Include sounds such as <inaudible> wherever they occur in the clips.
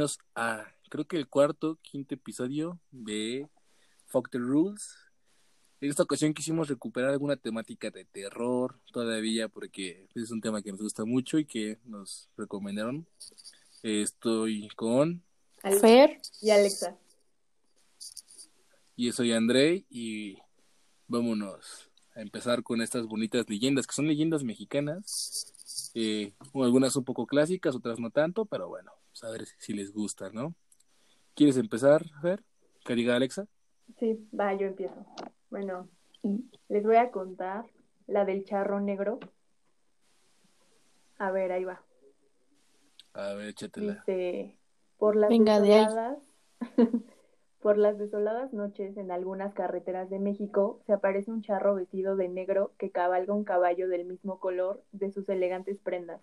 bienvenidos a, creo que el cuarto, quinto episodio de Fuck the Rules. En esta ocasión quisimos recuperar alguna temática de terror todavía porque es un tema que nos gusta mucho y que nos recomendaron. Estoy con Fer y Alexa. Y soy André y vámonos a empezar con estas bonitas leyendas, que son leyendas mexicanas. Eh, algunas un poco clásicas, otras no tanto, pero bueno, pues a ver si les gusta, ¿no? ¿Quieres empezar, Fer? ¿Que diga Alexa? Sí, va, yo empiezo. Bueno, les voy a contar la del charro negro. A ver, ahí va. A ver, échatela. Dice, por las Venga, de ahí. desoladas, <laughs> por las desoladas noches en algunas carreteras de México se aparece un charro vestido de negro que cabalga un caballo del mismo color de sus elegantes prendas.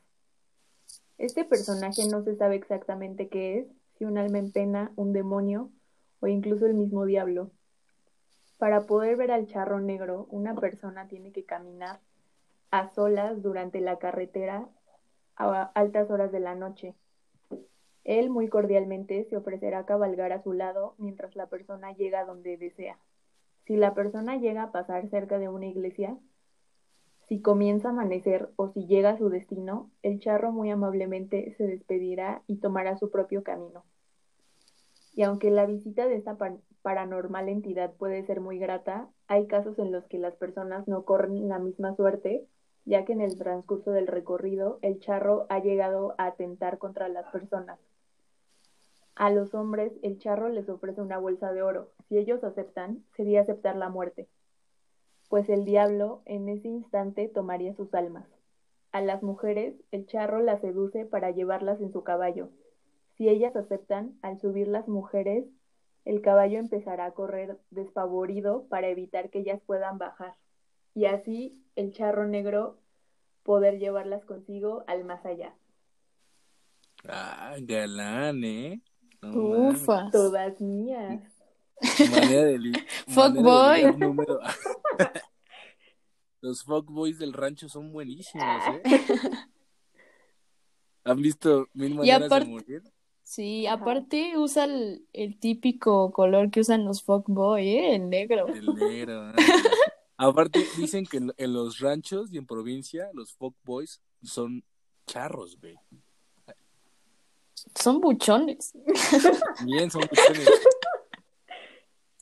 Este personaje no se sabe exactamente qué es, si un alma en pena, un demonio o incluso el mismo diablo. Para poder ver al charro negro, una persona tiene que caminar a solas durante la carretera a altas horas de la noche. Él muy cordialmente se ofrecerá a cabalgar a su lado mientras la persona llega donde desea. Si la persona llega a pasar cerca de una iglesia, si comienza a amanecer o si llega a su destino, el charro muy amablemente se despedirá y tomará su propio camino. Y aunque la visita de esta pa- paranormal entidad puede ser muy grata, hay casos en los que las personas no corren la misma suerte, ya que en el transcurso del recorrido el charro ha llegado a atentar contra las personas. A los hombres el charro les ofrece una bolsa de oro. Si ellos aceptan, sería aceptar la muerte, pues el diablo en ese instante tomaría sus almas. A las mujeres el charro las seduce para llevarlas en su caballo. Si ellas aceptan, al subir las mujeres, el caballo empezará a correr despavorido para evitar que ellas puedan bajar. Y así el charro negro poder llevarlas consigo al más allá. Ah, galán, ¿eh? No mames. Ufas. Todas mías. Manera de li- Fuck <laughs> manera de boy. ligar número. <laughs> Los fuckboys del rancho son buenísimos, ¿eh? <laughs> ¿Han visto mil maneras aparte- de morir? Sí, Ajá. aparte usa el, el típico color que usan los fuckboy, ¿eh? El negro. El negro. Aparte, dicen que en, en los ranchos y en provincia, los fuckboys son charros, güey. Son buchones. Bien, son buchones.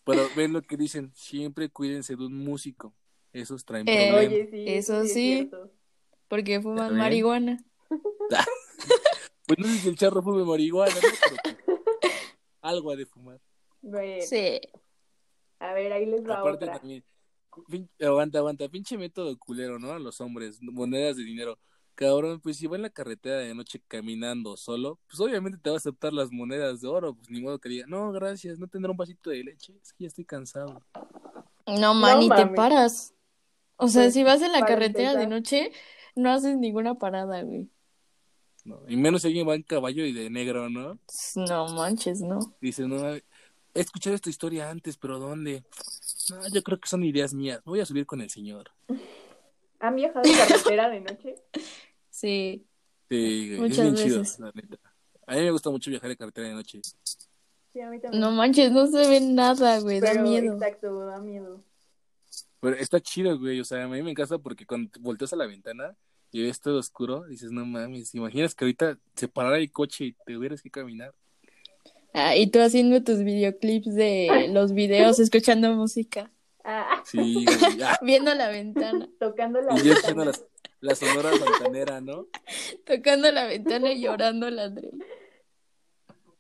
Pero ven lo que dicen, siempre cuídense de un músico. Esos traen Eh, problemas. Oye, sí. Eso es sí. Porque fuman marihuana. <laughs> Pues no sé si el charro fume marihuana, ¿no? Pero pues, algo ha de fumar. Bueno, Sí. a ver, ahí les va Aparte otra. también, aguanta, aguanta, pinche método culero, ¿no? A los hombres, monedas de dinero. Cabrón, pues si va en la carretera de noche caminando solo, pues obviamente te va a aceptar las monedas de oro, pues ni modo que diga, no, gracias, no tendrá un vasito de leche, es que ya estoy cansado. No, man, y te mames. paras. O sea, Pues, si vas en la carretera de noche, no haces ninguna parada, güey. No, y menos si alguien va en caballo y de negro, ¿no? No manches, no. Dice, no, he escuchado esta historia antes, pero ¿dónde? No, yo creo que son ideas mías, voy a subir con el señor. ¿Han viajado en carretera de noche? <laughs> Sí. Sí, güey, Muchas es bien chido, veces. la neta. A mí me gusta mucho viajar en carretera de noche. Sí, a mí también. No manches, no se ve nada, güey. Da miedo. Exacto, da miedo. Pero está chido, güey. O sea, a mí me encanta porque cuando te volteas a la ventana y ves todo oscuro, dices, no mames, imaginas que ahorita se parara el coche y te hubieras que caminar. Ah, y tú haciendo tus videoclips de <laughs> los videos, escuchando música, Ah, Sí, güey. Ah, <laughs> viendo la ventana, tocando la y yo escuchando ventana. las, la sonora santanera, ¿no? tocando la ventana y llorando la André.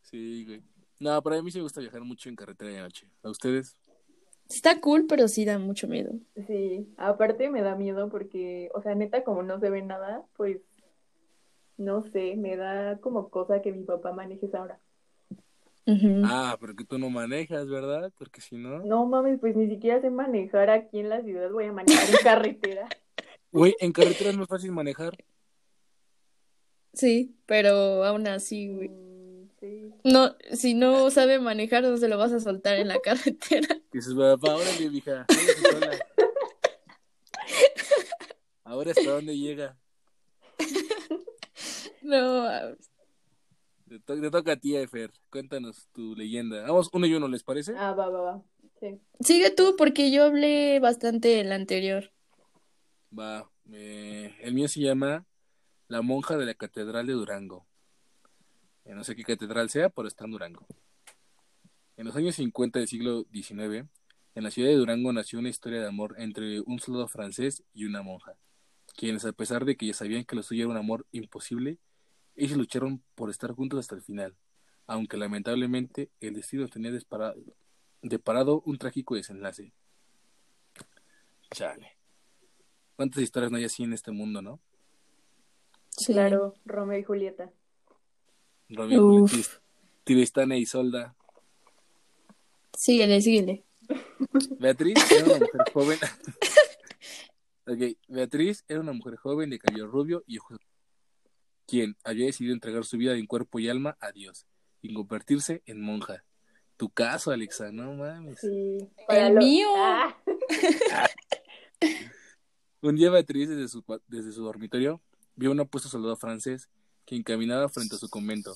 Sí, güey. No, pero a mí sí me gusta viajar mucho en carretera de noche. ¿A ustedes? Está cool, pero sí da mucho miedo. Sí, aparte me da miedo porque, o sea, neta, como no se ve nada, pues, no sé, me da como cosa que mi papá maneje esa hora. Ah, pero que tú no manejas, ¿verdad? Porque si no... No mames, pues ni siquiera sé manejar aquí en la ciudad, voy a manejar en carretera. <laughs> Güey, en carretera es más fácil manejar. Sí, pero aún así, güey. Mm, Sí. No, si no sabe manejar, no se lo vas a soltar en la carretera. <laughs> Dices, papá, órale, mija. Ahora hasta dónde llega. <laughs> No. Te, to- te toca a ti, Efer. Cuéntanos tu leyenda. Vamos uno y uno, ¿les parece? Ah, va, va, va. Sí. Sigue tú porque yo hablé bastante el anterior. Eh, el mío se llama La monja de la Catedral de Durango. Eh, no sé qué catedral sea, pero está en Durango. En los años 50 del siglo XIX, en la ciudad de Durango nació una historia de amor entre un soldado francés y una monja, quienes a pesar de que ya sabían que lo suyo era un amor imposible, ellos lucharon por estar juntos hasta el final, aunque lamentablemente el destino tenía disparado, deparado un trágico desenlace. Chale. ¿Cuántas historias no hay así en este mundo, no? Sí. Claro, Romeo y Julieta. Romeo, Uf. Julieta, Tristana y Isolda. Síguele, síguele. <laughs> Beatriz era una mujer joven. <laughs> ok, Beatriz era una mujer joven de cabello rubio y ojos, quien había decidido entregar su vida en cuerpo y alma a Dios y convertirse en monja. Tu caso, Alexa, no mames. Sí. El mío. Ah, <laughs> Un día Beatriz desde su, desde su dormitorio vio a un apuesto soldado francés que encaminaba frente a su convento.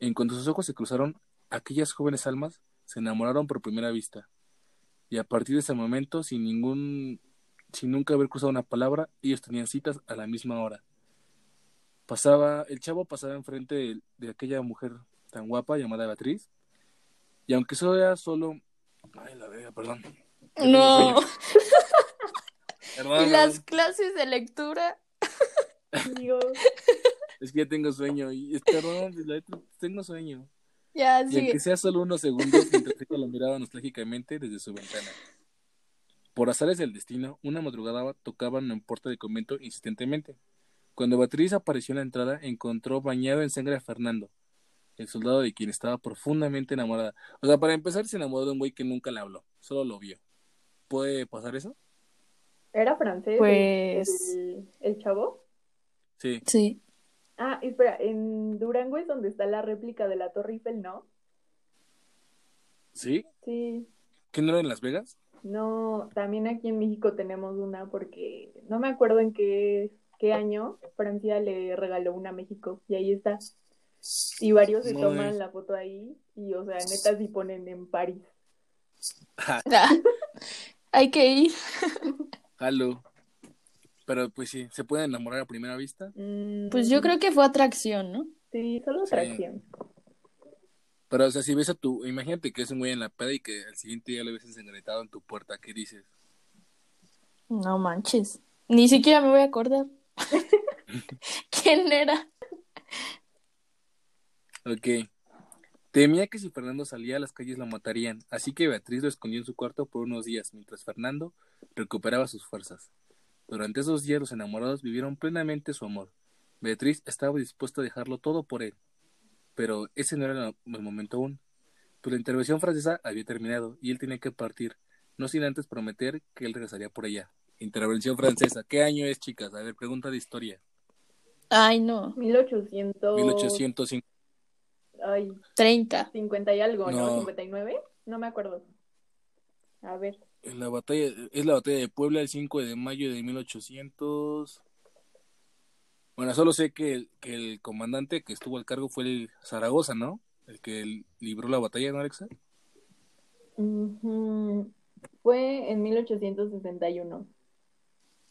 En cuanto sus ojos se cruzaron, aquellas jóvenes almas se enamoraron por primera vista. Y a partir de ese momento, sin ningún, sin nunca haber cruzado una palabra, ellos tenían citas a la misma hora. Pasaba, el chavo pasaba enfrente de, de aquella mujer tan guapa llamada Beatriz, y aunque eso era solo, ay la verga, perdón. No. Perdón, Y las clases de lectura. <laughs> Dios. Es que ya tengo sueño y perdón, la tengo sueño. Ya, Y sigue. aunque sea solo unos segundos, mientras ella lo miraba nostálgicamente desde su ventana. Por azares del destino, una madrugada tocaban en puerta del convento insistentemente. Cuando Beatriz apareció en la entrada, encontró bañado en sangre a Fernando, el soldado de quien estaba profundamente enamorada. O sea, para empezar, se enamoró de un güey que nunca le habló, solo lo vio. ¿Puede pasar eso? ¿Era francés? el- Pues- El, el chavo? Sí. Sí. Ah, espera, en Durango es donde está la réplica de la Torre Eiffel, ¿no? ¿Sí? Sí. ¿Que no era en Las Vegas? No, también aquí en México tenemos una porque no me acuerdo en qué, qué año Francia le regaló una a México y ahí está. Y varios se toman la foto ahí y, o sea, neta sí ponen en París. Ah, <laughs> Hay que ir. <laughs> Halo. Pero pues sí, ¿se puede enamorar a primera vista? Mm, Pues yo creo que fue atracción, ¿no? Sí, solo Sí. atracción. Pero, o sea, si ves a tu... Imagínate que es un güey en la peda y que al siguiente día lo ves ensangrentado en tu puerta. ¿Qué dices? No manches. Ni siquiera me voy a acordar. <laughs> <laughs> ¿Quién era? Ok. Temía que si Fernando salía a las calles lo matarían, así que Beatriz lo escondió en su cuarto por unos días, mientras Fernando recuperaba sus fuerzas. Durante esos días los enamorados vivieron plenamente su amor. Beatriz estaba dispuesta a dejarlo todo por él. Pero ese no era el momento aún. Pues la intervención francesa había terminado y él tenía que partir, no sin antes prometer que él regresaría por ella. Intervención francesa. ¿Qué año es, chicas? A ver, pregunta de historia. Ay, no. 1800. 1850. Ay, 30. 50 y algo, ¿no? No. ¿59? No me acuerdo. A ver. La batalla, es la batalla de Puebla el 5 de mayo de 1800. Bueno, solo sé que el, que el comandante que estuvo al cargo fue el Zaragoza, ¿no? El que libró la batalla, ¿no, Alexa? Ujú. Fue en 1861.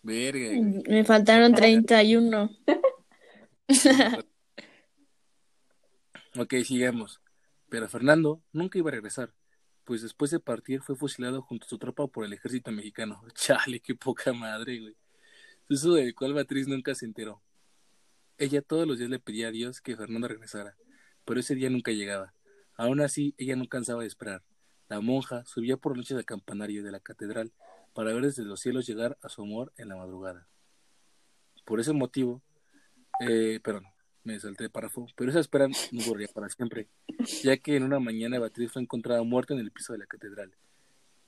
Verga. Me faltaron 31. <laughs> ok, sigamos. Pero Fernando nunca iba a regresar, pues después de partir fue fusilado junto a su tropa por el ejército mexicano. <laughs> Chale, qué poca madre, güey. Eso del cual Beatriz nunca se enteró. Ella todos los días le pedía a Dios que Fernando regresara, pero ese día nunca llegaba. Aún así, ella no cansaba de esperar. La monja subía por noches al campanario de la catedral para ver desde los cielos llegar a su amor en la madrugada. Por ese motivo, eh, perdón, me salté de párrafo, pero esa espera no duraría para siempre, ya que en una mañana Beatriz fue encontrada muerta en el piso de la catedral,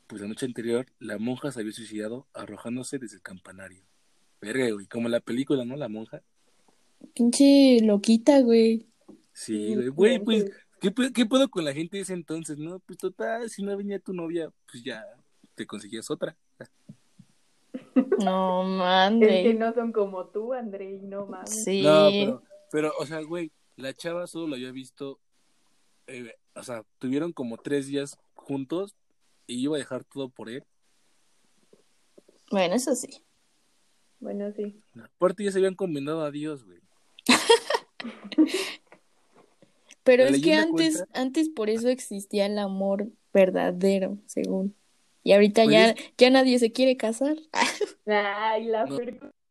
pues la noche anterior la monja se había suicidado arrojándose desde el campanario. Verga, güey, como la película, ¿no? La monja. Pinche loquita, güey. Sí, güey, güey, pues. ¿qué, pe- ¿qué pedo con la gente de ese entonces, no? Pues total, si no venía tu novia, pues ya te conseguías otra. <laughs> No, Es que no son como tú, André, y no mames. Sí. No, pero, pero, o sea, güey, la chava solo lo había visto, eh, o sea, tuvieron como tres días juntos y iba a dejar todo por él. Bueno, eso sí. Bueno, sí. Aparte ya se habían combinado a Dios, güey. <laughs> Pero La es que antes, cuenta- antes por eso existía el amor verdadero, según. Y ahorita Pues ya, es- ya nadie se quiere casar. <laughs> Ay, la No.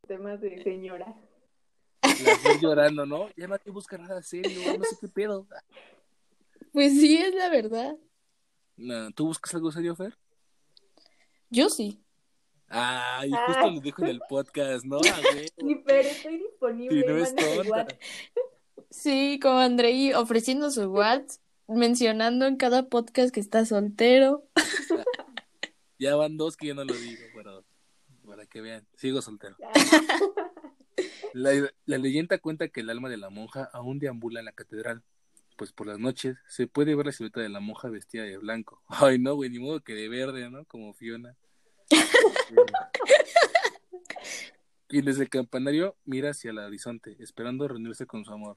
Temas de señora. Llorando, ¿no? Ya nadie busca nada serio, no sé qué pedo. Pues sí, es la verdad. No, ¿Tú buscas algo serio, Fer? Yo sí. Ay, justo Ay. lo dijo en el podcast, ¿no? A ver, <laughs> Sí, pero estoy disponible. si no es tonta. WhatsApp. Sí, como Andrei ofreciendo su WhatsApp, mencionando en cada podcast que está soltero. Ya van dos que yo no lo digo, pero para que vean, sigo soltero. <laughs> La, la leyenda cuenta que el alma de la monja aún deambula en la catedral, pues por las noches se puede ver la silueta de la monja vestida de blanco. <laughs> Ay, no, güey, ni modo que de verde, ¿no? Como Fiona. <laughs> y desde el campanario mira hacia el horizonte, esperando reunirse con su amor.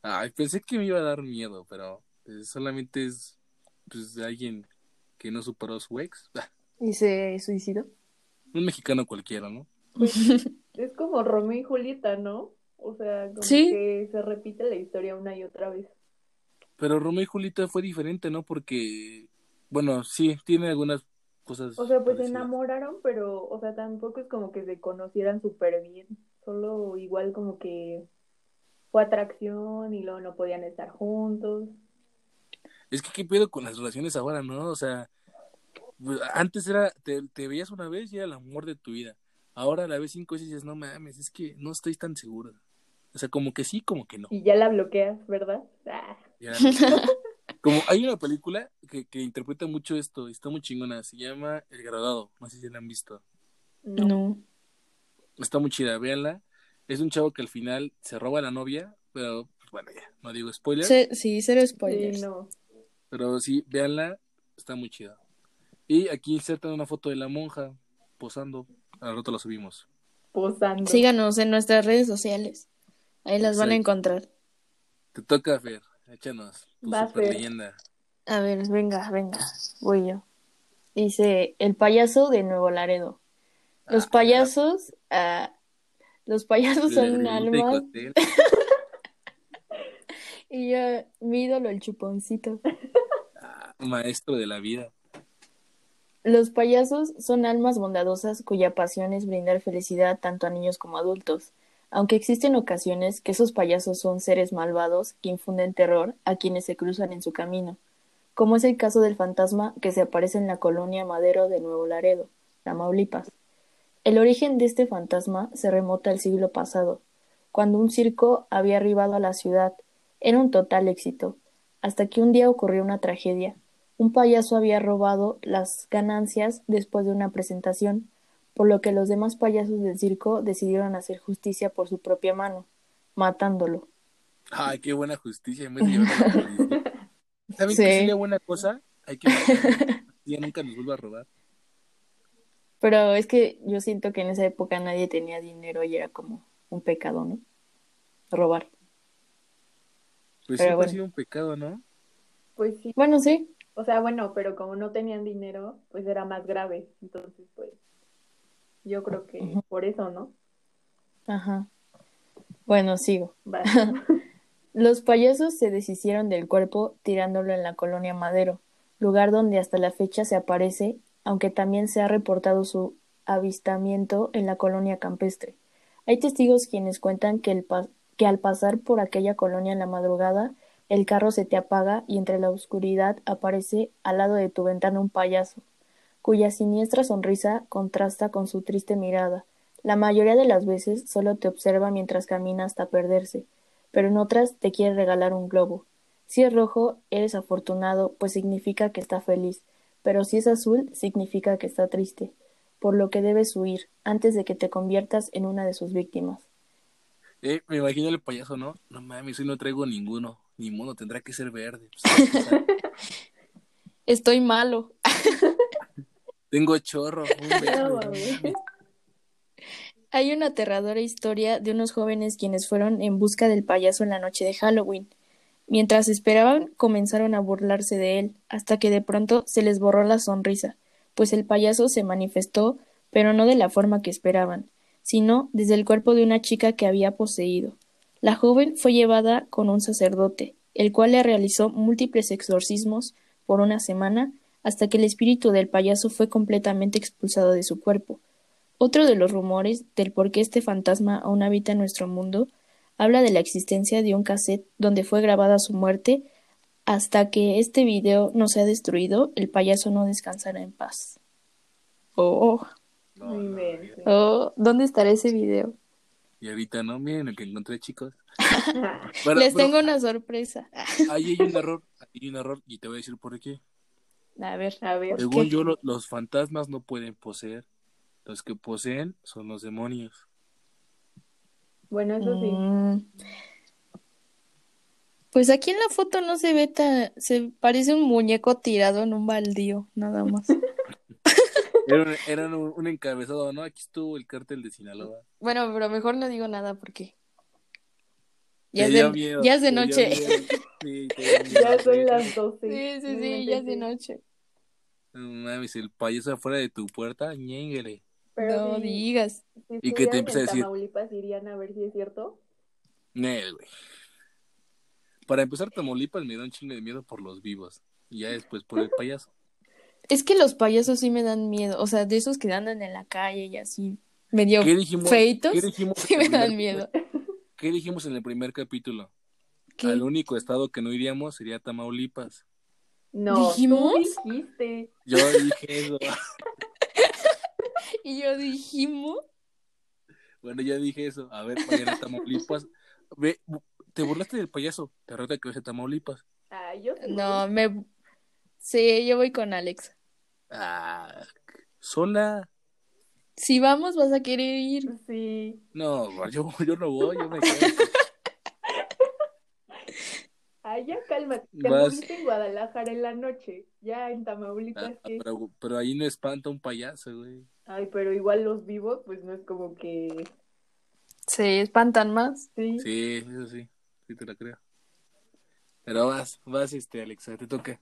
Ay, pensé que me iba a dar miedo, pero pues, solamente es pues, alguien que no superó su ex. <laughs> ¿Y se suicidó? un mexicano cualquiera, ¿no? Pues, <laughs> es como Romeo y Julieta, ¿no? O sea, como Sí. que se repite la historia una y otra vez. Pero Romeo y Julieta fue diferente, ¿no? Porque, bueno, sí, tiene algunas cosas. O sea, pues se enamoraron, pero, o sea, tampoco es como que se conocieran súper bien. Solo igual como que fue atracción y luego no podían estar juntos. Es que, ¿qué pedo con las relaciones ahora, no? O sea, pues, antes era, te, te veías una vez y era el amor de tu vida. Ahora la ves cinco veces y dices, no mames, es que no estoy tan segura. O sea, como que sí, como que no. Y ya la bloqueas, ¿verdad? Ah, Ya. Como hay una película que, que interpreta mucho esto, y está muy chingona, se llama El Graduado, no sé si la han visto. no. No. Está muy chida, véanla. Es un chavo que al final se roba a la novia, pero pues, bueno, ya, no digo spoiler, Ce- sí, cero Sí, spoilers. no. pero sí, véanla, está muy chida. Y aquí insertan una foto de la monja posando, al rato la subimos. Posando. Síganos en nuestras redes sociales. Ahí las van a encontrar. Te toca, Fer, échanos tu Va, super Fer. leyenda. A ver, venga, venga, voy yo. Dice, el payaso de Nuevo Laredo. Los Ah, payasos, ah, los payasos son almas, <laughs> y yo, mi ídolo, el chuponcito. Ah, Maestro de la vida. Los payasos son almas bondadosas cuya pasión es brindar felicidad tanto a niños como a adultos, aunque existen ocasiones que esos payasos son seres malvados que infunden terror a quienes se cruzan en su camino, como es el caso del fantasma que se aparece en la colonia Madero de Nuevo Laredo, Tamaulipas. El origen de este fantasma se remota al siglo pasado, cuando un circo había arribado a la ciudad. Era un total éxito, hasta que un día ocurrió una tragedia. Un payaso había robado las ganancias después de una presentación, por lo que los demás payasos del circo decidieron hacer justicia por su propia mano, matándolo. Ay, qué buena justicia. Policía. <laughs> ¿Saben Sí. qué sería buena cosa? Hay que. Ya nunca nos vuelva a robar. Pero es que yo siento que en esa época nadie tenía dinero y era como un pecado, ¿no? Robar. Pues Pero siempre bueno. ha sido un pecado, ¿no? Pues sí. Bueno, sí. O sea, bueno, pero como no tenían dinero, pues era más grave. Entonces, pues, yo creo que por eso, ¿no? Ajá. Bueno, sigo. <laughs> Los payasos se deshicieron del cuerpo tirándolo en la colonia Madero, lugar donde hasta la fecha se aparece, aunque también se ha reportado su avistamiento en la colonia campestre. Hay testigos quienes cuentan que, el que al pasar por aquella colonia en la madrugada, el carro se te apaga y entre la oscuridad aparece al lado de tu ventana un payaso, cuya siniestra sonrisa contrasta con su triste mirada. La mayoría de las veces solo te observa mientras camina hasta perderse, pero en otras te quiere regalar un globo. Si es rojo, eres afortunado, pues significa que está feliz, pero si es azul, significa que está triste, por lo que debes huir antes de que te conviertas en una de sus víctimas. Eh, me imagino el payaso, ¿no? No mames, hoy no traigo ninguno. Ni modo, tendrá que ser verde. Pues, <laughs> Estoy malo. tengo chorro. un. <laughs> Hay una aterradora historia de unos jóvenes quienes fueron en busca del payaso en la noche de Halloween. Mientras esperaban, comenzaron a burlarse de él, hasta que de pronto se les borró la sonrisa, pues el payaso se manifestó, pero no de la forma que esperaban, sino desde el cuerpo de una chica que había poseído. La joven fue llevada con un sacerdote, el cual le realizó múltiples exorcismos por una semana hasta que el espíritu del payaso fue completamente expulsado de su cuerpo. Otro de los rumores del por qué este fantasma aún habita en nuestro mundo habla de la existencia de un cassette donde fue grabada su muerte. Hasta que este video no sea destruido, el payaso no descansará en paz. Oh, oh, ¿dónde estará ese video? Y ahorita no, miren lo que encontré, chicos. <laughs> Pero- Les pero tengo una sorpresa. <laughs> Ahí hay un error, ahí hay un error y te voy a decir por qué. A ver, A ver, Según qué? yo, lo- los fantasmas no pueden poseer. Los que poseen son los demonios. bueno, eso sí. Mm. Pues aquí en la foto no se ve tan, se parece un muñeco tirado en un baldío, nada más. <laughs> Era, un, era un- un encabezado, ¿no? Aquí estuvo el cártel de Sinaloa. Bueno, pero mejor no digo nada porque ya es de, miedo, ya es de noche. <laughs> Sí, Ya son las 12. Sí, sí, sí, ya es de noche. No mames, el payaso afuera de tu puerta, ñénguele. Pero No si- digas. si ¿Y qué te empieza a decir? Tamaulipas irían a ver si es cierto. Nel, güey. Para empezar, Tamaulipas me da un chingo de miedo por los vivos. Y ya después por el payaso. Es que los payasos sí me dan miedo, o sea, de esos que andan en la calle y así medio ¿Qué dijimos? feitos, ¿Qué dijimos <laughs> sí me dan miedo. ¿Qué dijimos en el primer capítulo? ¿Qué? Al único estado que no iríamos sería Tamaulipas. No, ¿Dijimos? tú dijiste. Yo dije eso. <laughs> Y yo dijimos, Bueno, ya dije eso. A ver, vayan a Tamaulipas. Ve, te burlaste del payaso. Te reta que vas a Tamaulipas. Ah, yo sí. no, me... Sí, yo voy con Alex. Ah, sola. Si vamos, vas a querer ir. Sí. No, yo, yo no voy, yo me quedo. <laughs> Ay, ya cálmate. Te Vas. en Guadalajara en la noche. Ya en Ah, Tamaulipas, ¿qué? pero, pero ahí no espanta un payaso, güey. Ay, pero igual los vivos, pues no es como que. Se espantan más. Sí. Sí, eso sí. Sí te la creo. Pero vas, vas, este, Alexa, te toca.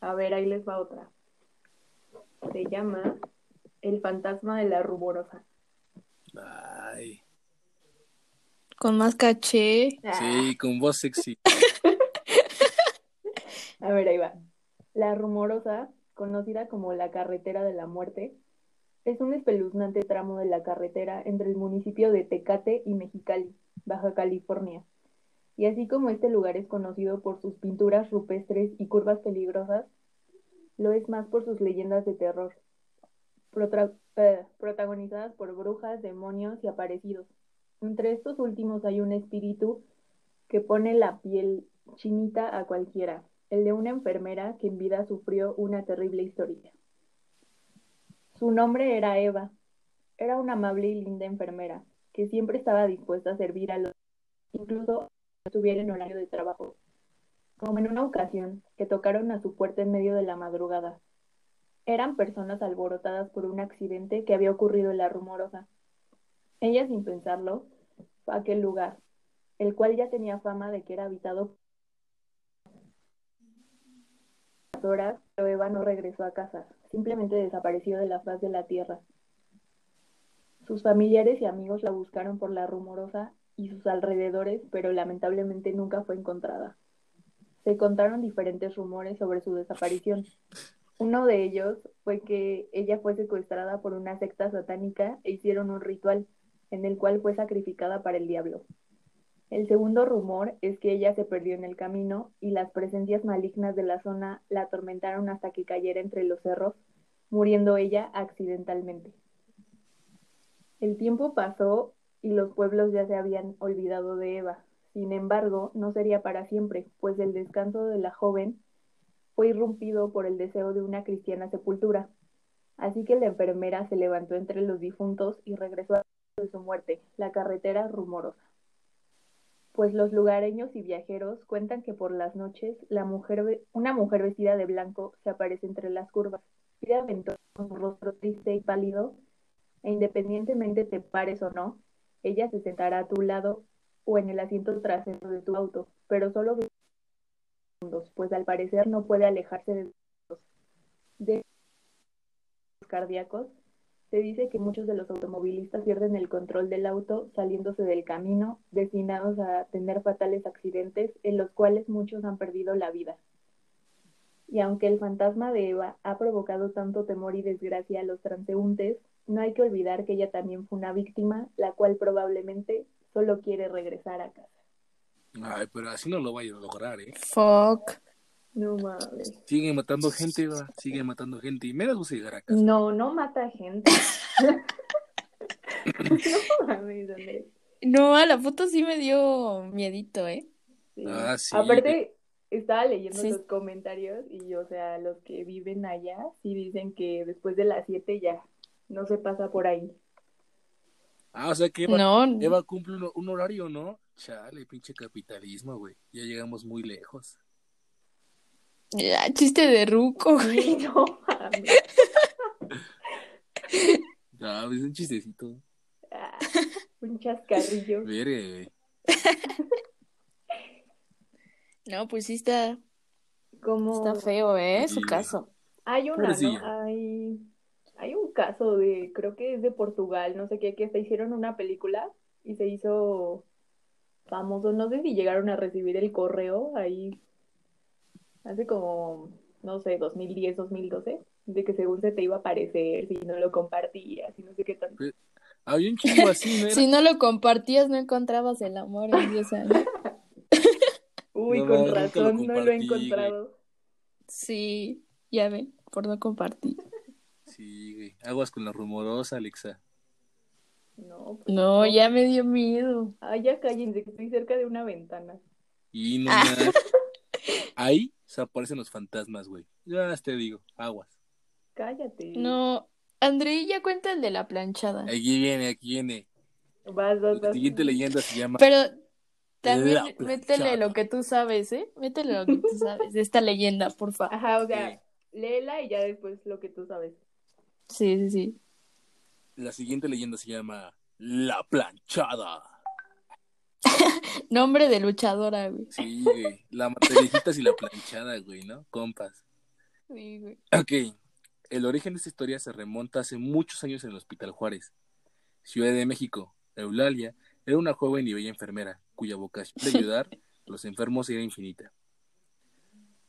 A ver, ahí les va otra. Se llama El fantasma de la rumorosa. Ay. Con más caché. Sí, con voz sexy. <laughs> A ver, ahí va. La rumorosa, conocida como la carretera de la muerte, es un espeluznante tramo de la carretera entre el municipio de Tecate y Mexicali, Baja California. Y así como este lugar es conocido por sus pinturas rupestres y curvas peligrosas, lo es más por sus leyendas de terror, eh, protagonizadas por brujas, demonios y aparecidos. Entre estos últimos hay un espíritu que pone la piel chinita a cualquiera, el de una enfermera que en vida sufrió una terrible historia. Su nombre era Eva. Era una amable y linda enfermera que siempre estaba dispuesta a servir a los incluso estuviera en horario de trabajo. Como en una ocasión que tocaron a su puerta en medio de la madrugada. Eran personas alborotadas por un accidente que había ocurrido en la rumorosa. Ella, sin pensarlo, fue a aquel lugar, el cual ya tenía fama de que era habitado por horas, pero Eva no regresó a casa, simplemente desapareció de la faz de la tierra. Sus familiares y amigos la buscaron por la rumorosa y sus alrededores, pero lamentablemente nunca fue encontrada. Se contaron diferentes rumores sobre su desaparición. Uno de ellos fue que ella fue secuestrada por una secta satánica e hicieron un ritual en el cual fue sacrificada para el diablo. El segundo rumor es que ella se perdió en el camino y las presencias malignas de la zona la atormentaron hasta que cayera entre los cerros, muriendo ella accidentalmente. El tiempo pasó y los pueblos ya se habían olvidado de Eva. Sin embargo, no sería para siempre, pues el descanso de la joven fue irrumpido por el deseo de una cristiana sepultura. Así que la enfermera se levantó entre los difuntos y regresó a de su muerte, la carretera rumorosa. Pues los lugareños y viajeros cuentan que por las noches la mujer, una mujer vestida de blanco se aparece entre las curvas, pide aventura con su rostro triste y pálido e independientemente te pares o no, ella se sentará a tu lado o en el asiento trasero de tu auto, pero solo segundos, pues al parecer no puede alejarse de los cardíacos. Se dice que muchos de los automovilistas pierden el control del auto saliéndose del camino, destinados a tener fatales accidentes en los cuales muchos han perdido la vida. Y aunque el fantasma de Eva ha provocado tanto temor y desgracia a los transeúntes, no hay que olvidar que ella también fue una víctima, la cual probablemente solo quiere regresar a casa. Ay, pero así no lo vaya a lograr, ¿eh? Fuck. No mames. Sigue matando gente, va. Sigue matando gente. Y menos vas a llegar a casa. No, no mata gente. <laughs> no mames, Andrés. No, a la foto sí me dio miedito, ¿eh? Sí. Ah, sí. Aparte, estaba leyendo Sí. los comentarios y, o sea, los que viven allá sí dicen que después de las 7 ya no se pasa por ahí. Ah, o sea que Eva, No, Eva cumple un, un horario, ¿no? Chale, pinche capitalismo, güey. Ya llegamos muy lejos. ya, chiste de ruco, güey. No mames. <laughs> Ah, es un chistecito. Ah, un chascarrillo. Güey. <laughs> No, pues sí está, Como está feo, ¿eh? Sí, Su caso. hay una. ¿no? Hay, caso de, creo que es de Portugal, no sé qué, que se hicieron una película y se hizo famoso. No sé si llegaron a recibir el correo ahí hace como, no sé, 2010, 2012, de que según se te iba a aparecer si no lo compartías y no sé qué tanto. Había un chingo así, ¿no? Era? Si no lo compartías, no encontrabas el amor en 10 años. <laughs> Uy, No, con lo razón, no lo he güey. encontrado. Sí, ya ven, por no compartir. Sí, güey. Aguas con la rumorosa, Alexa. No, pues No, ya me dio miedo. Ay, ya cállense, que estoy cerca de una ventana. Y no Ah. más. Ahí se aparecen los fantasmas, güey. Ya te digo, aguas. Cállate. No, André, ya cuenta el de la planchada. Aquí viene, aquí viene. Vas, vas, La vas. siguiente leyenda se llama Pero también métele lo que tú sabes, ¿eh? Métele lo que tú sabes de esta leyenda, por favor. Ajá, o sea, Sí. léela y ya después lo que tú sabes. Sí, sí, sí. La siguiente leyenda se llama La planchada. <laughs> Nombre de luchadora, güey. Sí, güey. La materijitas y la planchada, güey, ¿no? Compas. Sí, güey. Ok. El origen de esta historia se remonta hace muchos años en el Hospital Juárez, Ciudad de México. Eulalia era una joven y bella enfermera, cuya vocación de ayudar a <laughs> los enfermos era infinita.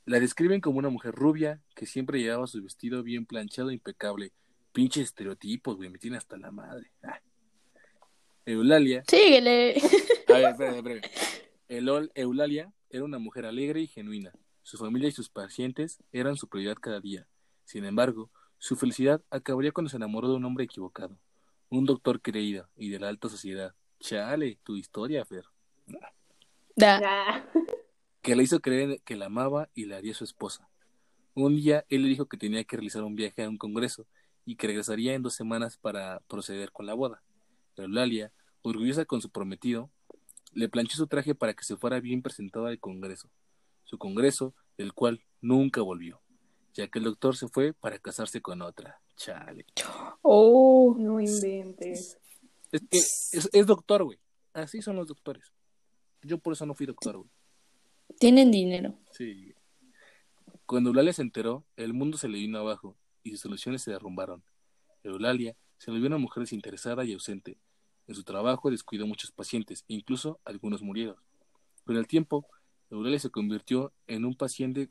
La describen como una mujer rubia que siempre llevaba su vestido bien planchado e impecable. Pinches estereotipos, güey, me tiene hasta la madre. Ah. Eulalia Síguele. a ver, espérame, espérame. Elol- Eulalia era una mujer alegre y genuina. Su familia y sus pacientes eran su prioridad cada día. Sin embargo, su felicidad acabaría cuando se enamoró de un hombre equivocado. Un doctor creído y de la alta sociedad. Chale, tu historia, Fer. Da. Ah, Que le hizo creer que la amaba y la haría su esposa. Un día él le dijo que tenía que realizar un viaje a un congreso y que regresaría en dos semanas para proceder con la boda. Eulalia, orgullosa con su prometido, le planchó su traje para que se fuera bien presentado al congreso. Su congreso, del cual nunca volvió, ya que el doctor se fue para casarse con otra. Chale. Oh. no inventes. Es que es, es doctor, güey. Así son los doctores. Yo por eso no fui doctor, güey. Tienen dinero. Sí. Cuando Eulalia se enteró, el mundo se le vino abajo y sus soluciones se derrumbaron. Eulalia se volvió una mujer desinteresada y ausente. En su trabajo descuidó muchos pacientes e incluso algunos murieron. Con el tiempo, Eulalia se convirtió en un paciente,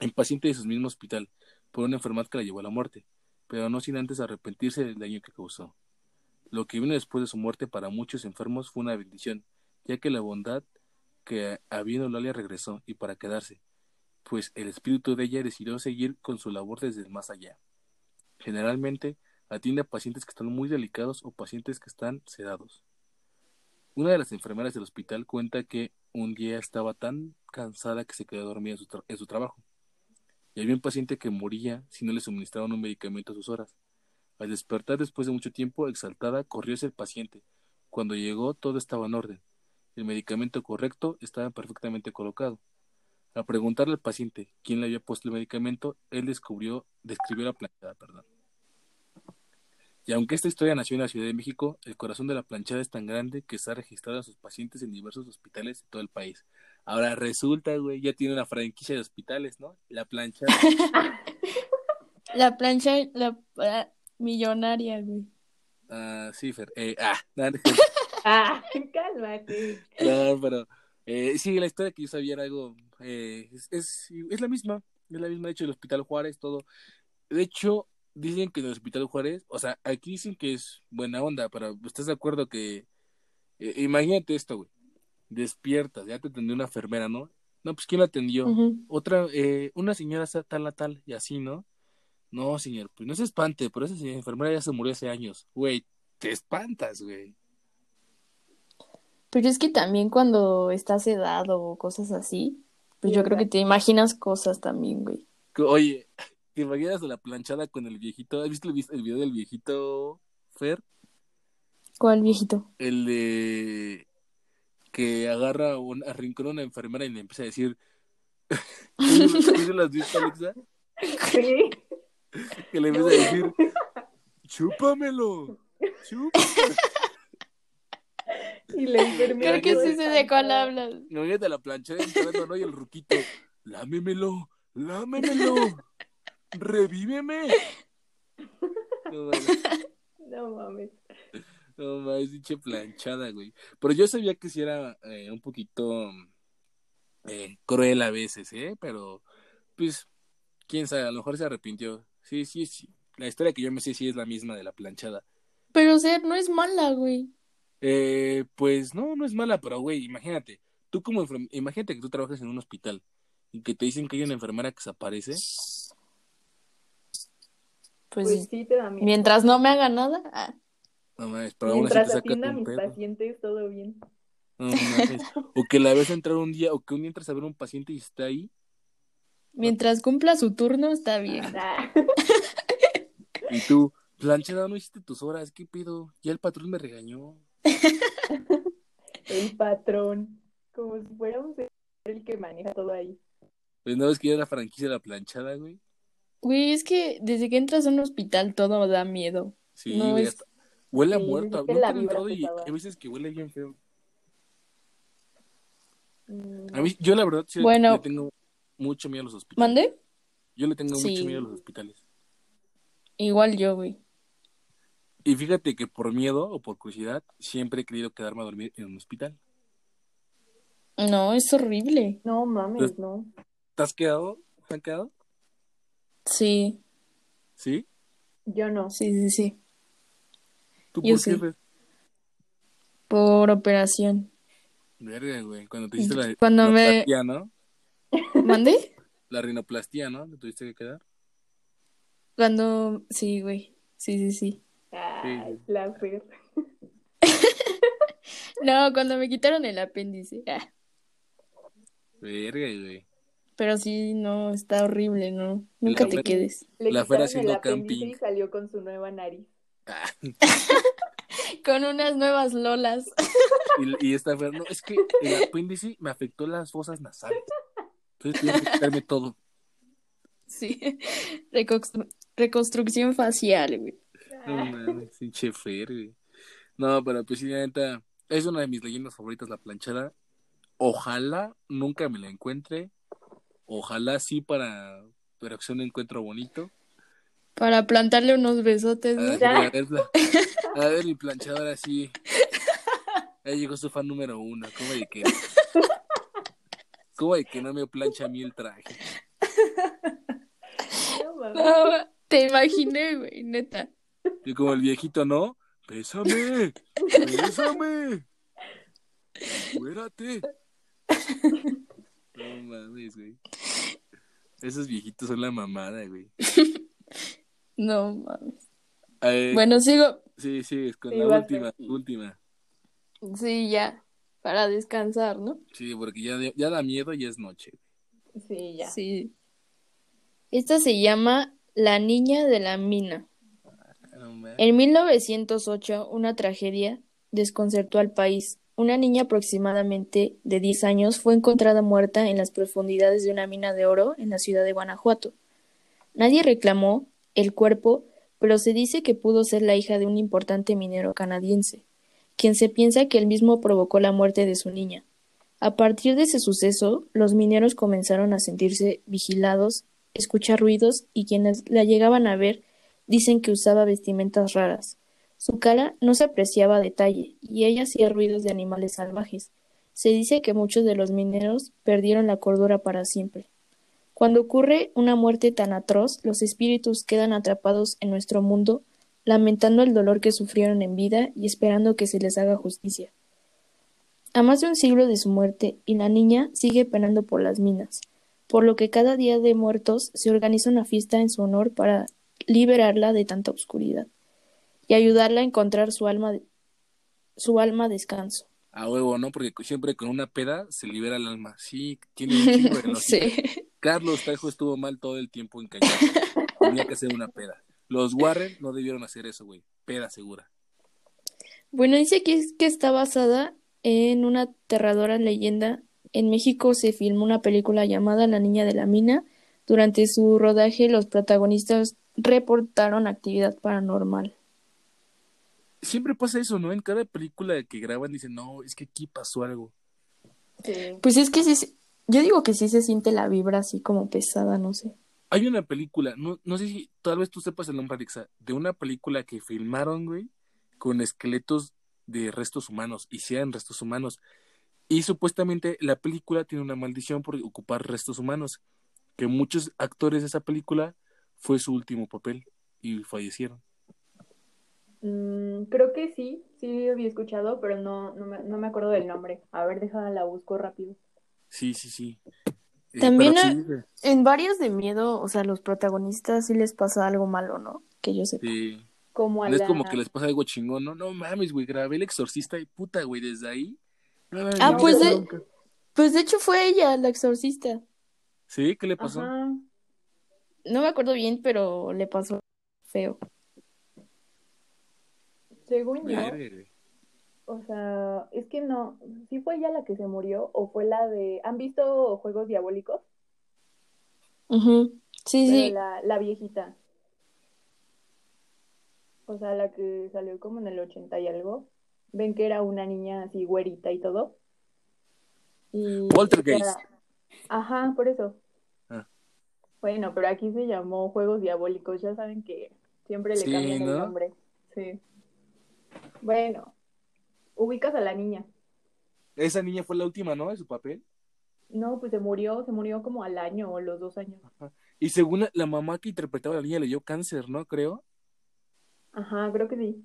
en paciente de su mismo hospital por una enfermedad que la llevó a la muerte, pero no sin antes arrepentirse del daño que causó. Lo que vino después de su muerte para muchos enfermos fue una bendición, ya que la bondad que había en Eulalia regresó y para quedarse, pues el espíritu de ella decidió seguir con su labor desde más allá. Generalmente atiende a pacientes que están muy delicados o pacientes que están sedados. Una de las enfermeras del hospital cuenta que un día estaba tan cansada que se quedó dormida en su, en su trabajo. Y había un paciente que moría si no le suministraban un medicamento a sus horas. Al despertar después de mucho tiempo, exaltada, corrió hacia el paciente. Cuando llegó, todo estaba en orden. El medicamento correcto estaba perfectamente colocado. Al preguntarle al paciente quién le había puesto el medicamento, él descubrió, describió la planchada, perdón. Y aunque esta historia nació en la Ciudad de México, el corazón de la planchada es tan grande que está registrado a sus pacientes en diversos hospitales de todo el país. Ahora resulta, güey, ya tiene una franquicia de hospitales, ¿no? La planchada. <laughs> La plancha, la, la millonaria, güey. Ah, sí, Fer. Eh, ah, <laughs> no, Ah, cálmate. no, pero eh, sí, la historia que yo sabía era algo. Eh, es, es, es la misma. Es la misma. De hecho, el Hospital Juárez, todo. De hecho, dicen que en el Hospital Juárez, o sea, aquí dicen que es buena onda, pero ¿estás de acuerdo que. eh, imagínate esto, güey. Despiertas, ya te atendió una enfermera, ¿no? No, pues ¿quién la atendió? Otra, eh, una señora tal a tal, y así, ¿no? No, señor, pues no se espante, pero esa señora enfermera ya se murió hace años. Güey, te espantas, güey. Pero es que también cuando estás sedado o cosas así, pues Sí, yo creo que te imaginas cosas también, güey. Que, Oye, <laughs> ¿te imaginas la planchada con el viejito? ¿Has visto el, video del viejito, Fer? ¿Cuál viejito? El de que agarra un arrincona a una enfermera y le empieza a decir. <laughs> ¿Sí se las viste, Alexa? Sí. Que le empieza a decir, <laughs> chúpamelo, chúpamelo. Y la enfermera. Creo que sí sé de cuál hablas. Imagínate a la planchada entrando, ¿no? Y el ruquito, lámemelo, lámemelo, revíveme. No mames, No mames. no mames, pinche planchada, güey. Pero yo sabía que sí era eh, un poquito eh, cruel a veces, ¿eh? Pero, pues, quién sabe, a lo mejor se arrepintió. Sí, sí, sí. La historia que yo me sé sí es la misma de la planchada. Pero, o sea, no es mala, güey. Eh, pues no, no es mala, pero güey, imagínate, tú como imagínate que tú trabajas en un hospital y que te dicen que hay una enfermera que se aparece. Pues, Pues sí te da miedo. mientras no me haga nada. ah. No mames, pero aún así Mientras te saca atienda a un mis pedo. pacientes, todo bien. No mames. O que la ves entrar un día, o que un día entras a ver a un paciente y está ahí, Mientras cumpla su turno, está bien. Ah, y tú, planchada, no hiciste tus horas, ¿qué pido? Ya el patrón me regañó. <laughs> el patrón. Como si fuéramos el que maneja todo ahí. Pues no ves que ya es la franquicia de la planchada, güey. Güey, es que desde que entras a un hospital todo da miedo. Sí, No, güey, es- hasta- huele a Sí, muerto. Nunca la entrado y hay veces que huele bien feo. Mm, A mí, yo la verdad sí le- Bueno. le tengo mucho miedo a los hospitales. ¿Mande? Yo le tengo Sí. mucho miedo a los hospitales. Igual yo, güey. Y fíjate que por miedo o por curiosidad, siempre he querido quedarme a dormir en un hospital. No, es horrible. No mames, no. ¿Te has quedado? ¿Te han quedado? Sí, ¿Sí? Yo no. sí, sí, sí. ¿Tú Yo por qué, sí. Por operación. Verga, güey. Cuando te hiciste la <laughs> Cuando me- rinoplastía, ¿no? La rinoplastía, ¿no? ¿Te tuviste que quedar? Cuando... Sí, güey. Sí, sí, sí. Sí. la Fer. <laughs> No, cuando me quitaron el apéndice. Ah, Verga, güey. pero sí, no, está horrible, ¿no? Nunca La te quedes. Le La quitaron haciendo el apéndice camping. y salió con su nueva nariz. Ah, <laughs> Con unas nuevas lolas. y, y esta no, es que el apéndice me afectó las fosas nasales. Entonces tuve que quitarme todo. Sí. Reconstru- Reconstrucción facial, güey. No <laughs> mames, pinche Fer, güey. No, pero pues sí, la neta, es una de mis leyendas favoritas, la planchada. Ojalá nunca me la encuentre. Ojalá sí para, para que sea un encuentro bonito. Para plantarle unos besotes, A ¿no? ver, a ver, la- <laughs> a ver, mi planchadora sí. Ahí llegó su fan número uno. ¿Cómo de que? ¿Cómo de que no me plancha a mí el traje? <laughs> No, te imaginé, güey, neta. Y como el viejito, ¿no? ¡Bésame! ¡Bésame! ¡Fuérate! No mames, güey. Esos viejitos son la mamada, güey. No mames. Eh, Bueno, sigo. Sí, sí, es con Sí, la última, sí. última. Sí, ya. Para descansar, ¿no? Sí, porque ya, ya da miedo y es noche. Sí, ya. Sí. Esta se llama La Niña de la Mina. En 1908, una tragedia desconcertó al país. Una niña aproximadamente de 10 años fue encontrada muerta en las profundidades de una mina de oro en la ciudad de Guanajuato. Nadie reclamó el cuerpo, pero se dice que pudo ser la hija de un importante minero canadiense, quien se piensa que él mismo provocó la muerte de su niña. A partir de ese suceso, los mineros comenzaron a sentirse vigilados, escuchar ruidos y quienes la llegaban a ver dicen que usaba vestimentas raras. Su cara no se apreciaba a detalle y ella hacía ruidos de animales salvajes. Se dice que muchos de los mineros perdieron la cordura para siempre. Cuando ocurre una muerte tan atroz, los espíritus quedan atrapados en nuestro mundo, lamentando el dolor que sufrieron en vida y esperando que se les haga justicia. A más de un siglo de su muerte, y la niña sigue penando por las minas, por lo que cada día de muertos se organiza una fiesta en su honor para liberarla de tanta oscuridad y ayudarla a encontrar su alma, su alma descanso. A huevo, ¿no? Porque siempre con una peda se libera el alma. Sí, tiene un chingo de <laughs> sí. Carlos Trejo estuvo mal todo el tiempo en cañón. Tenía que hacer una peda. Los Warren no debieron hacer eso, güey. Peda segura. Bueno, dice aquí que está basada en una aterradora leyenda. En México se filmó una película llamada La Niña de la Mina. Durante su rodaje, los protagonistas reportaron actividad paranormal. Siempre pasa eso, ¿no? En cada película que graban dicen, no, es que aquí pasó algo. Sí. Pues es que sí, se- yo digo que sí se siente la vibra así como pesada, no sé. Hay una película, no, no sé si tal vez tú sepas el nombre, Alexa, de una película que filmaron, güey, con esqueletos de restos humanos, y eran restos humanos. Y supuestamente la película tiene una maldición por ocupar restos humanos, que muchos actores de esa película fue su último papel y fallecieron. Mm, creo que sí, sí había escuchado, pero no, no me, no me acuerdo del nombre. A ver, déjala, la busco rápido. Sí, sí, sí. Eh, También sí, güey, En varios de miedo, o sea, los protagonistas sí les pasa algo malo, ¿no? Que yo sepa. sí. Como a No es como que les pasa algo chingón, no, no mames, güey, grabé el exorcista y puta, güey, desde ahí. no Ah, no, pues de-. Pues de hecho fue ella, la exorcista. ¿Sí? ¿Qué le pasó? Ajá. No me acuerdo bien, pero le pasó feo. Según yo, o sea, es que no, ¿sí fue ella la que se murió o fue la de... ¿Han visto Juegos Diabólicos? Ujú. Sí, Pero sí. la, la viejita. O sea, la que salió como en el 80 y algo. Ven que era una niña así güerita y todo. Y Poltergeist. era- Ajá, por eso. Bueno, pero aquí se llamó Juegos Diabólicos. Ya saben que siempre le Sí, cambian el ¿no? nombre. Sí. Bueno, ubicas a la niña. Esa niña fue la última, ¿no? De su papel. No, pues se murió, se murió como al año o los dos años. Y según la, la mamá que interpretaba a la niña le dio cáncer, ¿no? Creo. Ajá, creo que sí.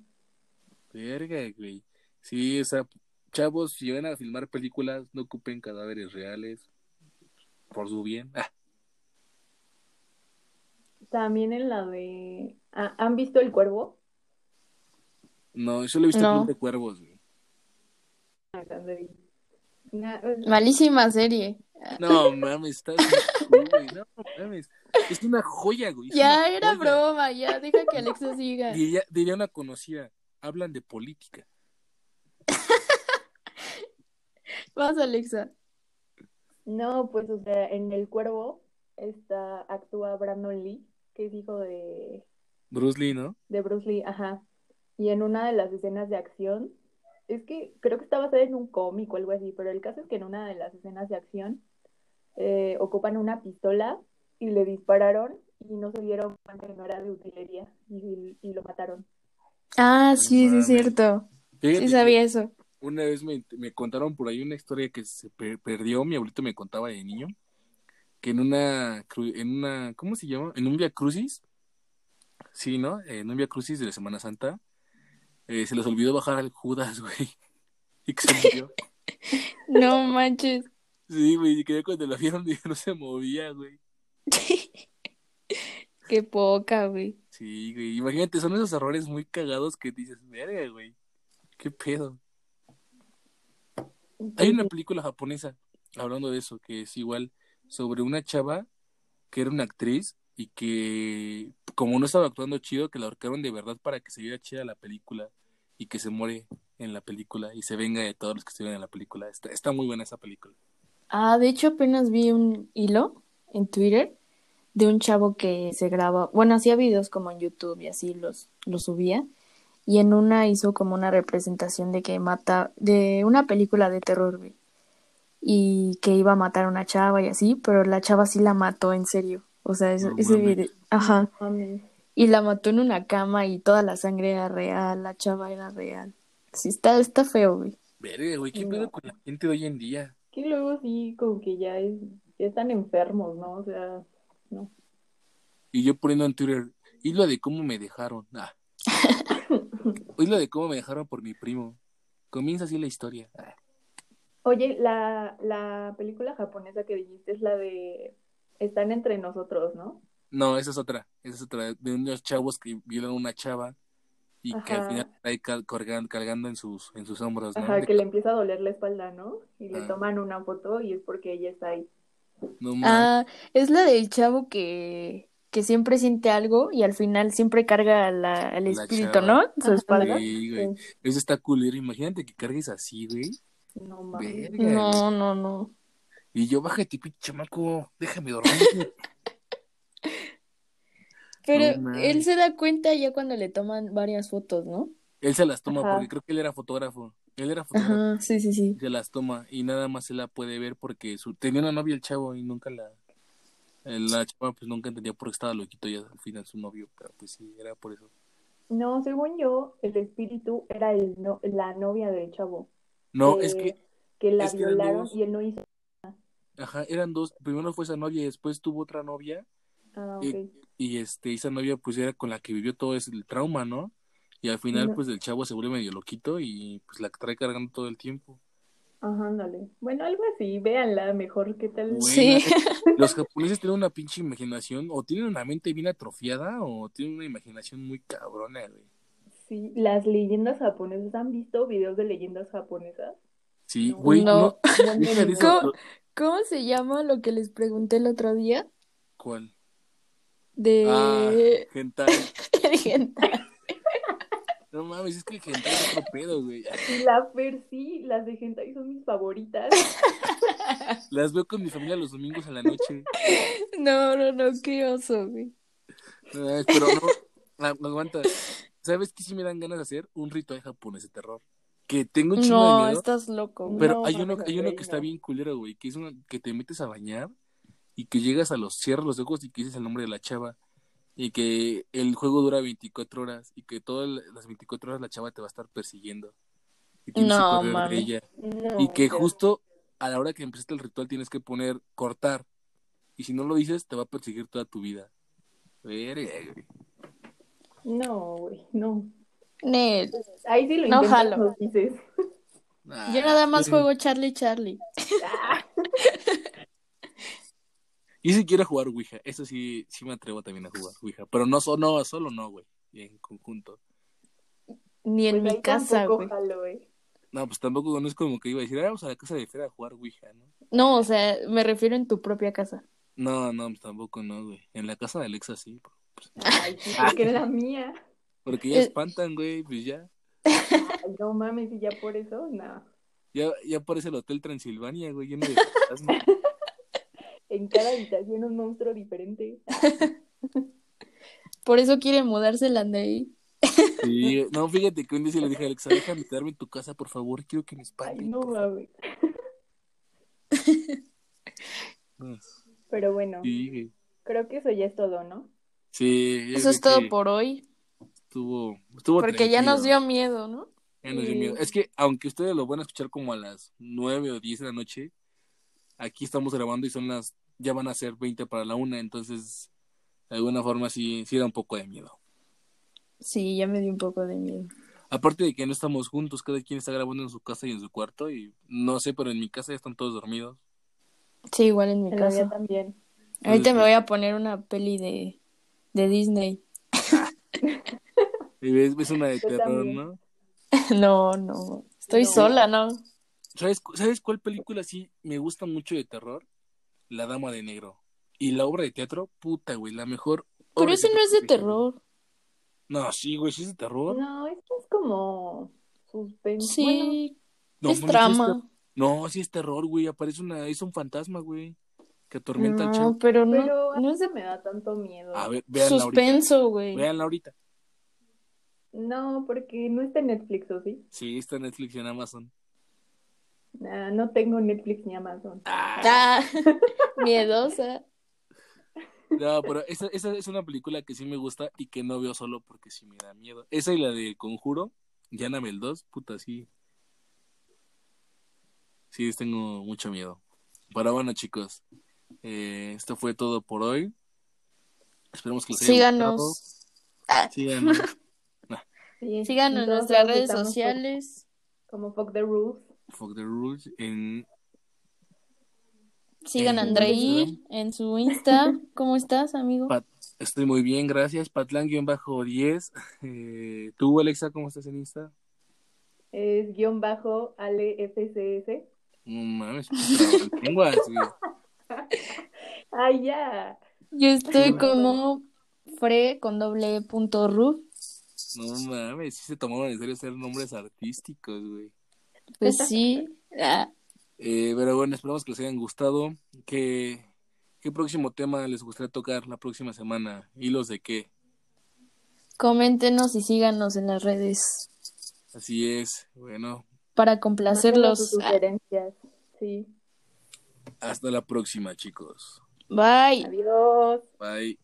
Verga, güey. Sí, o sea, chavos, si van a filmar películas, no ocupen cadáveres reales. Por su bien. Ah, También en la de... ¿Ha- ¿Han visto El Cuervo? no, yo lo he visto No. Club de Cuervos, güey. Na- Malísima serie. No mames, estás güey. No mames. Es una joya, güey. es Ya era joya. broma, ya deja que Alexa siga. <laughs> Diría, diría una conocida. Hablan de política. <laughs> Vas, Alexa. No, pues, o sea, en El Cuervo está, actúa Brandon Lee, que es hijo de, Bruce Lee, ¿no? de Bruce Lee, ajá. Y en una de las escenas de acción, es que creo que está basada en un cómic o algo así, pero el caso es que en una de las escenas de acción eh, ocupan una pistola y le dispararon y no se dieron cuenta que no era de utilería y, y lo mataron. Ah, sí, sí, es cierto. Fíjate Sí sabía eso. Una vez me, me contaron por ahí una historia que se per- perdió, mi abuelito me contaba de niño, que en una, en una, ¿cómo se llama? En un Via Crucis, sí, ¿no? En un Via Crucis de la Semana Santa, eh, se les olvidó bajar al Judas, <laughs> güey, y que se murió. <laughs> No manches. Sí, güey, y que ya cuando lo vieron <laughs> ya no se movía, güey. Qué poca, güey. Sí, güey, imagínate, son esos errores muy cagados que dices, verga, güey, qué pedo. Hay una película japonesa, hablando de eso, que es igual sobre una chava que era una actriz y que, como no estaba actuando chido, que la ahorcaron de verdad para que se viera chida la película y que se muere en la película y se venga de todos los que estuvieron en la película. Está, está muy buena esa película. Ah, de hecho apenas vi un hilo en Twitter de un chavo que se graba, bueno, hacía videos como en YouTube y así los, los subía. Y en una hizo como una representación de que mata, de una película de terror. Y que iba a matar a una chava y así, pero la chava sí la mató en serio. O sea, ese, No ese video, ajá. Y la mató en una cama y toda la sangre era real, la chava era real. Sí, está, está feo, güey. Verga, güey, ¿qué No. pedo con la gente de hoy en día? Que luego sí, como que ya, es, ya están enfermos, ¿no? O sea, no. Y yo poniendo en Twitter, y lo de cómo me dejaron. Ah. <laughs> y lo de cómo me dejaron por mi primo. Comienza así la historia. Ah. Oye, la, la película japonesa que dijiste es la de Están entre nosotros, ¿no? No, esa es otra. Esa es otra. De unos chavos que violan a una chava y que al final cal- cargan- cargando en sus, en sus hombros, ¿no? Ajá, De- que le empieza a doler la espalda, ¿no? Y le Ah. toman una foto y es porque ella está ahí. No mames. Ah, es la del chavo que, que siempre siente algo y al final siempre carga la, el La espíritu, chava. ¿no? Su espalda. Sí, güey. Sí. Eso está culero. Imagínate que cargues así, güey. No mames. No, no, no. Y yo, bájate, pinche chamaco. Déjame dormir. <laughs> Pero No él se da cuenta ya cuando le toman varias fotos, ¿no? él se las toma Ajá. porque creo que él era fotógrafo. Él era fotógrafo. Ajá, sí, sí, sí. Se las toma y nada más se la puede ver porque su... tenía una novia el chavo y nunca la. La chava pues nunca entendía por qué estaba loquito ya al final su novio, pero pues sí, era por eso. No, según yo, el espíritu era el no, la novia del chavo. No, que, es que, que la violaron dos. y él no hizo. ajá, eran dos. Primero fue esa novia y después tuvo otra novia Ah, ok. Y- y este, esa novia pues era con la que vivió todo ese el trauma, ¿no? Y al final No. pues el chavo se vuelve medio loquito y pues la trae cargando todo el tiempo. Ajá, ándale. Bueno, algo así, véanla mejor, ¿qué tal? Sí. <laughs> Los japoneses tienen una pinche imaginación, o tienen una mente bien atrofiada, o tienen una imaginación muy cabrona, güey. Sí, las leyendas japonesas, ¿han visto videos de leyendas japonesas? Sí, güey, <laughs> no. ¿Cómo? ¿Cómo se llama lo que les pregunté el otro día? ¿Cuál? De Ah, hentai. <laughs> hentai. No mames, es que el hentai es otro pedo, güey. Y la Fer sí, las de hentai son mis favoritas. <laughs> Las veo con mi familia los domingos en la noche. No, no, no, qué oso, güey. Pero no, no, no aguanta. ¿Sabes qué sí me dan ganas de hacer? Un ritual japonés de terror. Que tengo un chingo de No, miedo. estás loco. güey. Pero No, hay uno, hay uno que está no. bien culero, güey, que es uno que te metes a bañar y que llegas a los, cierras los ojos y que dices el nombre de la chava y que el juego dura 24 horas y que todas las 24 horas la chava te va a estar persiguiendo. Y tienes No, que correr de ella. No, Y que justo a la hora que empezaste el ritual tienes que poner cortar. Y si no lo dices, te va a perseguir toda tu vida. Verga, güey. No, güey, no. Nel. Ahí sí lo No intentas, jalo. dices. Yo nada más sí. juego Charlie Charlie. <laughs> Ah, Y si quiero jugar Ouija, eso sí, sí me atrevo también a jugar Ouija. Pero no, so- no solo no, güey. En conjunto. Ni en pues mi casa, güey. jalo. No, pues tampoco no es como que iba a decir, ah, vamos a la casa de Fer a jugar Ouija, ¿no? No, o sea, me refiero en tu propia casa. No, no, pues tampoco no, güey. En la casa de Alexa sí. pues, Ay, porque es la mía. porque ya Eh. espantan, güey, pues ya. Ay, no mames, y ya por eso, no. Ya, ya aparece el Hotel Transilvania, güey, lleno de fantasmas. <laughs> En cada habitación un monstruo diferente. <laughs> Por eso quiere mudarse la de ahí. Sí, no, fíjate que un día sí le dije a Alexa, déjame quedarme en tu casa, por favor, quiero que me Ay, espanten. no por favor". mames. <laughs> No, Pero bueno, Sí, creo que eso ya es todo, ¿no? Sí, Eso es todo por hoy. Estuvo, estuvo Porque ya nos dio miedo, ¿no? Ya nos dio miedo. Es que aunque ustedes lo van a escuchar como a las 9 o 10 de la noche, aquí estamos grabando y son las, ya van a ser 20 para la una, entonces de alguna forma sí, sí da un poco de miedo. Sí, ya me dio un poco de miedo. Aparte de que no estamos juntos, cada quien está grabando en su casa y en su cuarto y no sé, pero en mi casa ya están todos dormidos. Sí, igual en mi En la mía casa. también. Ahorita me voy a poner una peli de, de Disney. <laughs> Y ves, ves una de Yo terror, también. ¿no? <laughs> No, no. Estoy No. sola, ¿no? ¿Sabes, cu- ¿Sabes cuál película sí me gusta mucho de terror? La Dama de Negro. Y la obra de teatro, puta, güey, la mejor. Pero obra ese no es de teatro que he visto. terror. No, sí, güey, sí es de terror. No, es que es como suspenso. Sí, No, es mames, trama. ter- No, sí es terror, güey. Aparece una, es un fantasma, güey. Que atormenta al No, pero no, Pero no no me da tanto miedo. A ver, véanla suspenso, güey. Véanla ahorita. No, porque no está en Netflix, ¿o sí? Sí, está en Netflix y en Amazon. Nah, no tengo Netflix ni Amazon. Ah, <laughs> miedosa. No, pero esa, esa es una película que sí me gusta y que no veo solo porque sí me da miedo. Esa y la de Conjuro, Annabelle 2, puta, sí. Sí, tengo mucho miedo. Pero bueno, chicos, eh, esto fue todo por hoy. Esperemos que les haya Síganos. Ah, gustado. Síganos. <laughs> Sí, síganos en nuestras redes sociales. Como, Fuck the Rules. Fuck the rules. En, Sigan a en Andreí Instagram. en su Insta. <laughs> ¿Cómo estás, amigo? Pat- estoy muy bien, gracias. Patlan-10. Eh, ¿Tú, Alexa, cómo estás en Insta? Es guion bajo Ale FCS. No mames, puta, lenguas, <laughs> güey. <laughs> Ay, ya. Yo estoy como Fre con doble punto ru. No mames, sí se tomaron en serio ser nombres artísticos, güey. Pues sí. Ah, Eh, pero bueno, esperamos que les hayan gustado. ¿Qué, ¿Qué próximo tema les gustaría tocar la próxima semana? ¿Hilos de qué? coméntenos y síganos en las redes Así es. Bueno, para Mándenos sus complacerlos. Ah, sugerencias. Sí. Hasta la próxima, chicos. Bye. Adiós. Bye.